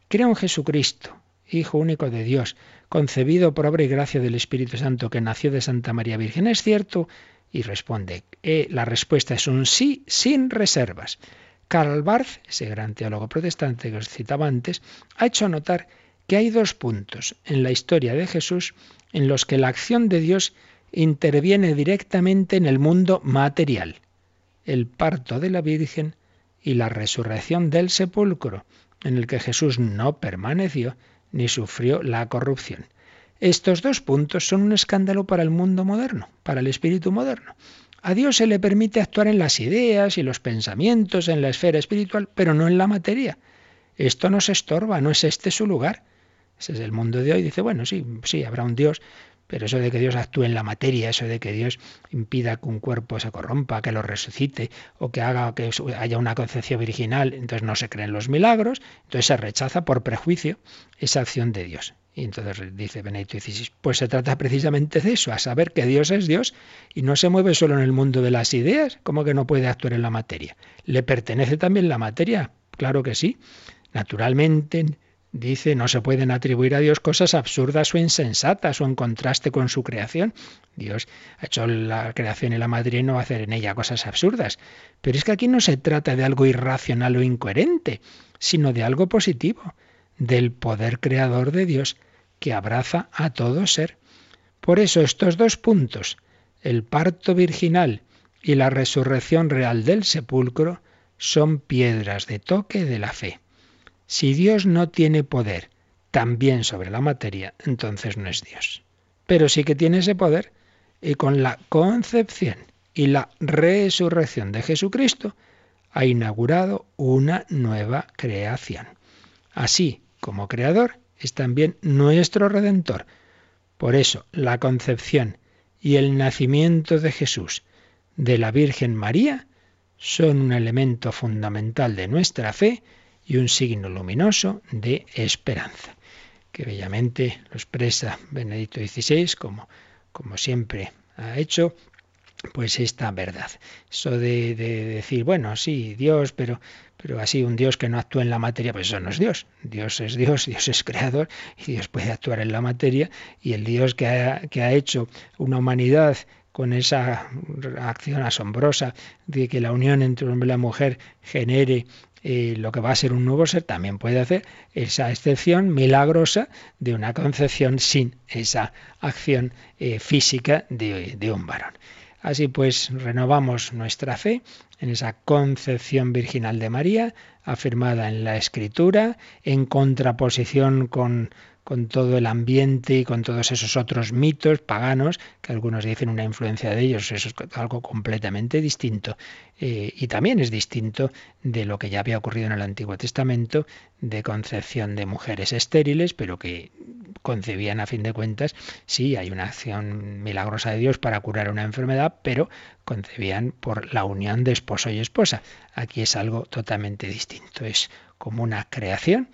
creo en Jesucristo, Hijo único de Dios, concebido por obra y gracia del Espíritu Santo, que nació de Santa María Virgen, ¿es cierto? Y responde, eh, la respuesta es un sí sin reservas. Karl Barth, ese gran teólogo protestante que os citaba antes, ha hecho notar que hay dos puntos en la historia de Jesús en los que la acción de Dios interviene directamente en el mundo material. El parto de la Virgen y la resurrección del sepulcro, en el que Jesús no permaneció, ni sufrió la corrupción. Estos dos puntos son un escándalo para el mundo moderno, para el espíritu moderno. A Dios se le permite actuar en las ideas y los pensamientos, en la esfera espiritual, pero no en la materia. Esto no se estorba, no es este su lugar. Ese es el mundo de hoy. Dice, bueno, sí, sí, habrá un Dios, pero eso de que Dios actúe en la materia, eso de que Dios impida que un cuerpo se corrompa, que lo resucite o que haga que haya una concepción virginal, entonces no se creen los milagros, entonces se rechaza por prejuicio esa acción de Dios. Y entonces dice Benedicto XVI, pues se trata precisamente de eso, a saber que Dios es Dios y no se mueve solo en el mundo de las ideas, como que no puede actuar en la materia. ¿Le pertenece también la materia? Claro que sí. Naturalmente, Dice, no se pueden atribuir a Dios cosas absurdas o insensatas o en contraste con su creación. Dios ha hecho la creación y la madre y no va a hacer en ella cosas absurdas. Pero es que aquí no se trata de algo irracional o incoherente, sino de algo positivo, del poder creador de Dios que abraza a todo ser. Por eso estos dos puntos, el parto virginal y la resurrección real del sepulcro, son piedras de toque de la fe. Si Dios no tiene poder también sobre la materia, entonces no es Dios. Pero sí que tiene ese poder y con la concepción y la resurrección de Jesucristo ha inaugurado una nueva creación. Así como creador es también nuestro redentor. Por eso la concepción y el nacimiento de Jesús de la Virgen María son un elemento fundamental de nuestra fe y un signo luminoso de esperanza, que bellamente lo expresa Benedicto XVI, como, como siempre ha hecho, pues esta verdad. Eso de, decir, bueno, sí, Dios, pero, pero así un Dios que no actúa en la materia, pues eso no es Dios. Dios es Dios, Dios es creador y Dios puede actuar en la materia y el Dios que ha, que ha hecho una humanidad con esa acción asombrosa de que la unión entre hombre y la mujer genere lo que va a ser un nuevo ser también puede hacer esa excepción milagrosa de una concepción sin esa acción eh, física de, de un varón. Así pues, renovamos nuestra fe en esa concepción virginal de María, afirmada en la Escritura, en contraposición con con todo el ambiente y con todos esos otros mitos paganos, que algunos dicen una influencia de ellos, eso es algo completamente distinto. Eh, y también es distinto de lo que ya había ocurrido en el Antiguo Testamento, de concepción de mujeres estériles, pero que concebían a fin de cuentas, sí, hay una acción milagrosa de Dios para curar una enfermedad, pero concebían por la unión de esposo y esposa. Aquí es algo totalmente distinto, es como una creación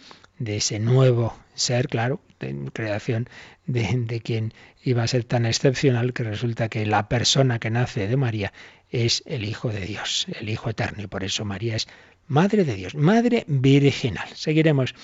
de ese nuevo ser, claro, de creación de, de, quien iba a ser tan excepcional que resulta que la persona que nace de María es el Hijo de Dios, el Hijo eterno, y por eso María es Madre de Dios, Madre virginal. Seguiremos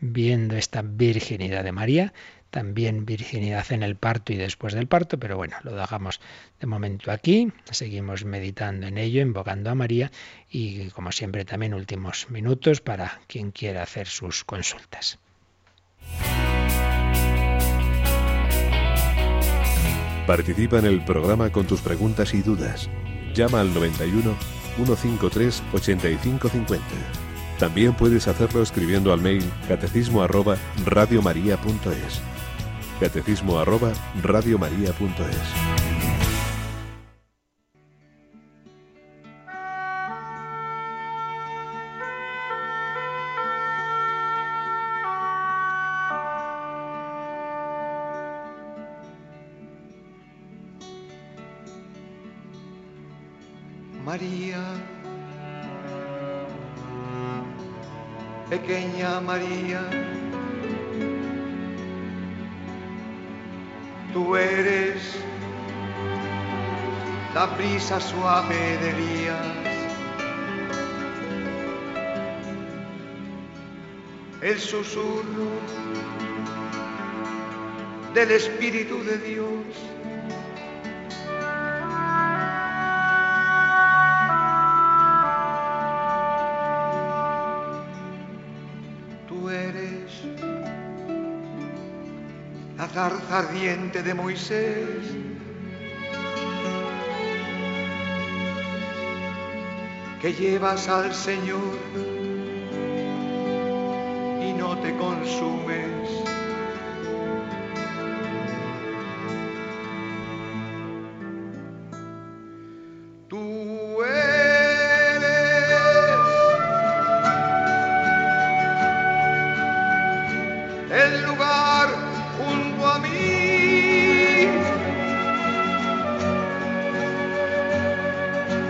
viendo esta virginidad de María también virginidad en el parto y después del parto, pero bueno, lo dejamos de momento aquí, seguimos meditando en ello, invocando a María y como siempre también últimos minutos para quien quiera hacer sus consultas. Participa en el programa con tus preguntas y dudas. Llama al 91 153 8550. También puedes hacerlo escribiendo al mail catecismo arroba radiomaria.es catecismo arroba radiomaria.es. María, pequeña María, la brisa suave de Elías, el susurro del Espíritu de Dios. zarza ardiente de Moisés. que llevas al Señor y no te consumes. Tú eres el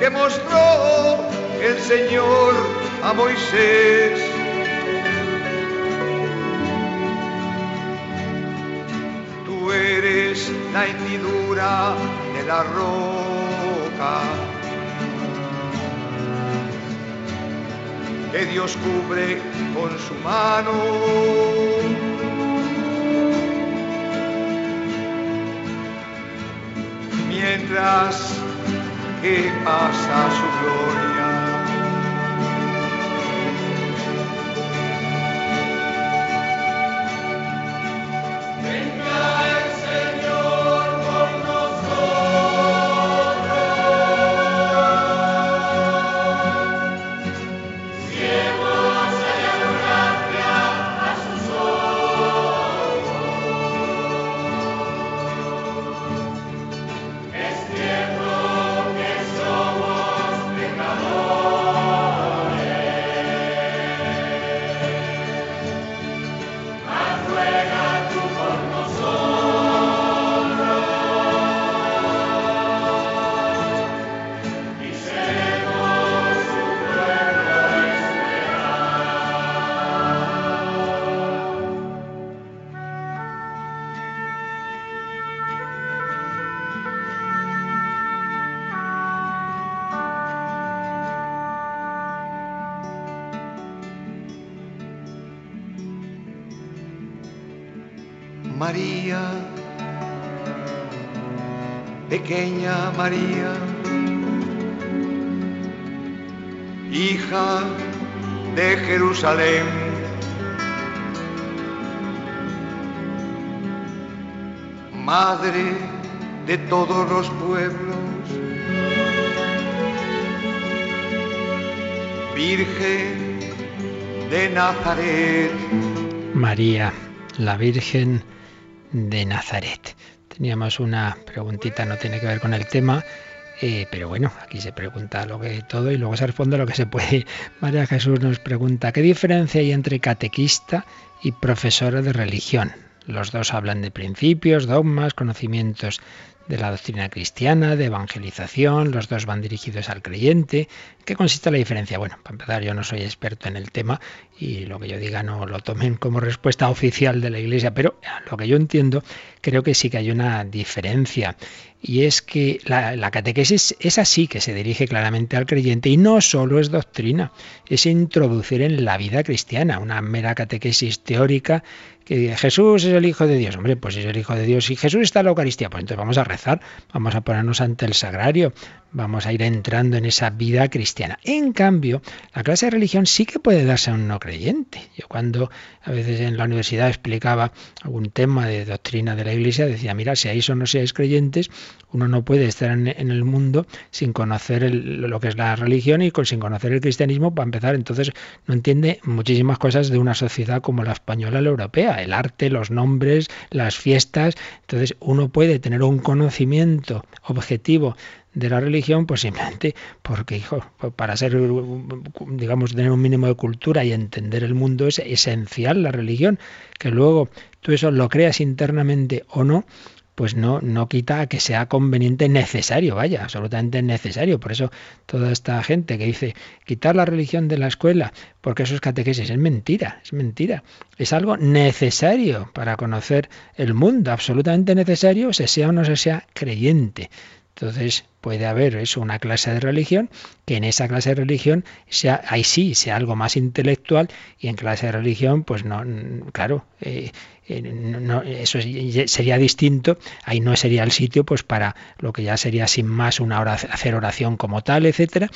que mostró el Señor a Moisés. Tú eres la hendidura de la roca que Dios cubre con su mano. Mientras que pasa su gloria. Pequeña María, hija de Jerusalén. Madre de todos los pueblos, Virgen de Nazaret. María, la Virgen de Nazaret. Teníamos una preguntita, no tiene que ver con el tema, eh, pero bueno, aquí se pregunta lo que todo y luego se responde lo que se puede. [LAUGHS] María Jesús nos pregunta, ¿qué diferencia hay entre catequista y profesora de religión? Los dos hablan de principios, dogmas, conocimientos de la doctrina cristiana, de evangelización, los dos van dirigidos al creyente. ¿Qué consiste la diferencia? Bueno, para empezar, yo no soy experto en el tema y lo que yo diga no lo tomen como respuesta oficial de la Iglesia, pero lo que yo entiendo, creo que sí que hay una diferencia. Y es que la, la catequesis es así, que se dirige claramente al creyente y no solo es doctrina, es introducir en la vida cristiana, una mera catequesis teórica que Jesús es el Hijo de Dios. Hombre, pues si es el Hijo de Dios y Jesús está en la Eucaristía, pues entonces vamos a rezar, vamos a ponernos ante el sagrario, vamos a ir entrando en esa vida cristiana. En cambio, la clase de religión sí que puede darse a un no creyente. Yo cuando a veces en la universidad explicaba algún tema de doctrina de la Iglesia, decía, mira, si ahí son no seáis creyentes, uno no puede estar en, el mundo sin conocer lo que es la religión y sin conocer el cristianismo para empezar. Entonces no entiende muchísimas cosas de una sociedad como la española, la europea, el arte, los nombres, las fiestas. Entonces uno puede tener un conocimiento objetivo de la religión, pues simplemente porque, hijo, para ser, digamos, tener un mínimo de cultura y entender el mundo es esencial la religión. Que luego tú eso lo creas internamente o no, pues no, no quita que sea conveniente, necesario, vaya, absolutamente necesario. Por eso toda esta gente que dice quitar la religión de la escuela, porque eso es catequesis, es mentira, es mentira. Es algo necesario para conocer el mundo, absolutamente necesario, se sea o no se sea creyente. Entonces puede haber eso, una clase de religión, que en esa clase de religión sea, ahí sí, sea algo más intelectual y en clase de religión, pues no, claro, eh, eh, no, eso sería distinto, ahí no sería el sitio pues para lo que ya sería sin más una hora, hacer oración como tal, etcétera,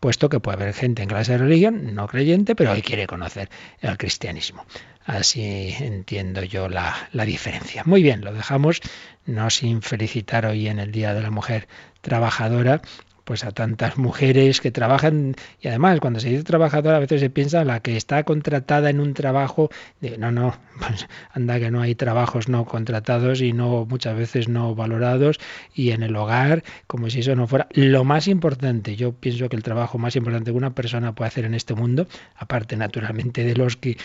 puesto que puede haber gente en clase de religión no creyente, pero hoy quiere conocer el cristianismo. Así entiendo yo la, la, diferencia. Muy bien, lo dejamos, no sin felicitar hoy en el Día de la Mujer Trabajadora, pues a tantas mujeres que trabajan. Y además cuando se dice trabajadora a veces se piensa la que está contratada en un trabajo de no no pues anda que no hay trabajos no contratados y no muchas veces no valorados y en el hogar como si eso no fuera lo más importante yo pienso que el trabajo más importante que una persona puede hacer en este mundo aparte naturalmente de los que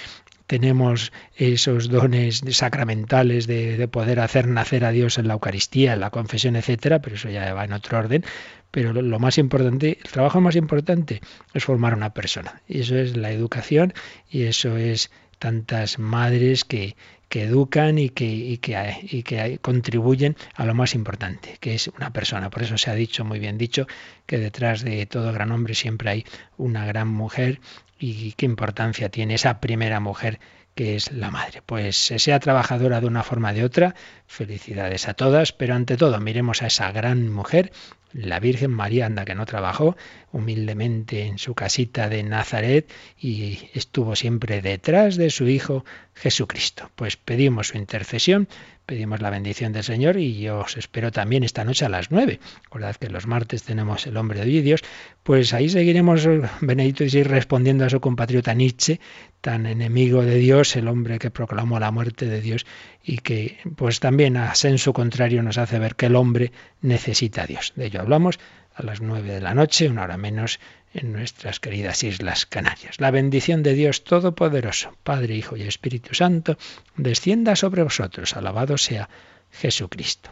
tenemos esos dones sacramentales de, poder hacer nacer a Dios en la Eucaristía, en la confesión, etcétera, pero eso ya va en otro orden. Pero lo, más importante, el trabajo más importante es formar una persona. Y eso es la educación y eso es tantas madres que, que educan y que, y que, y que contribuyen a lo más importante, que es una persona. Por eso se ha dicho, muy bien dicho, que detrás de todo gran hombre siempre hay una gran mujer y qué importancia tiene esa primera mujer que es la madre. Pues sea trabajadora de una forma o de otra, felicidades a todas, pero ante todo miremos a esa gran mujer, la Virgen María, anda que no trabajó humildemente en su casita de Nazaret y estuvo siempre detrás de su Hijo Jesucristo. Pues pedimos su intercesión pedimos la bendición del Señor y yo os espero también esta noche a las nueve. Recordad que los martes tenemos el hombre de Dios, pues ahí seguiremos Benedito y respondiendo a su compatriota Nietzsche, tan enemigo de Dios, el hombre que proclamó la muerte de Dios y que pues también a senso contrario nos hace ver que el hombre necesita a Dios. De ello hablamos a las nueve de la noche, una hora menos en nuestras queridas Islas Canarias. La bendición de Dios Todopoderoso, Padre, Hijo y Espíritu Santo, descienda sobre vosotros. Alabado sea Jesucristo.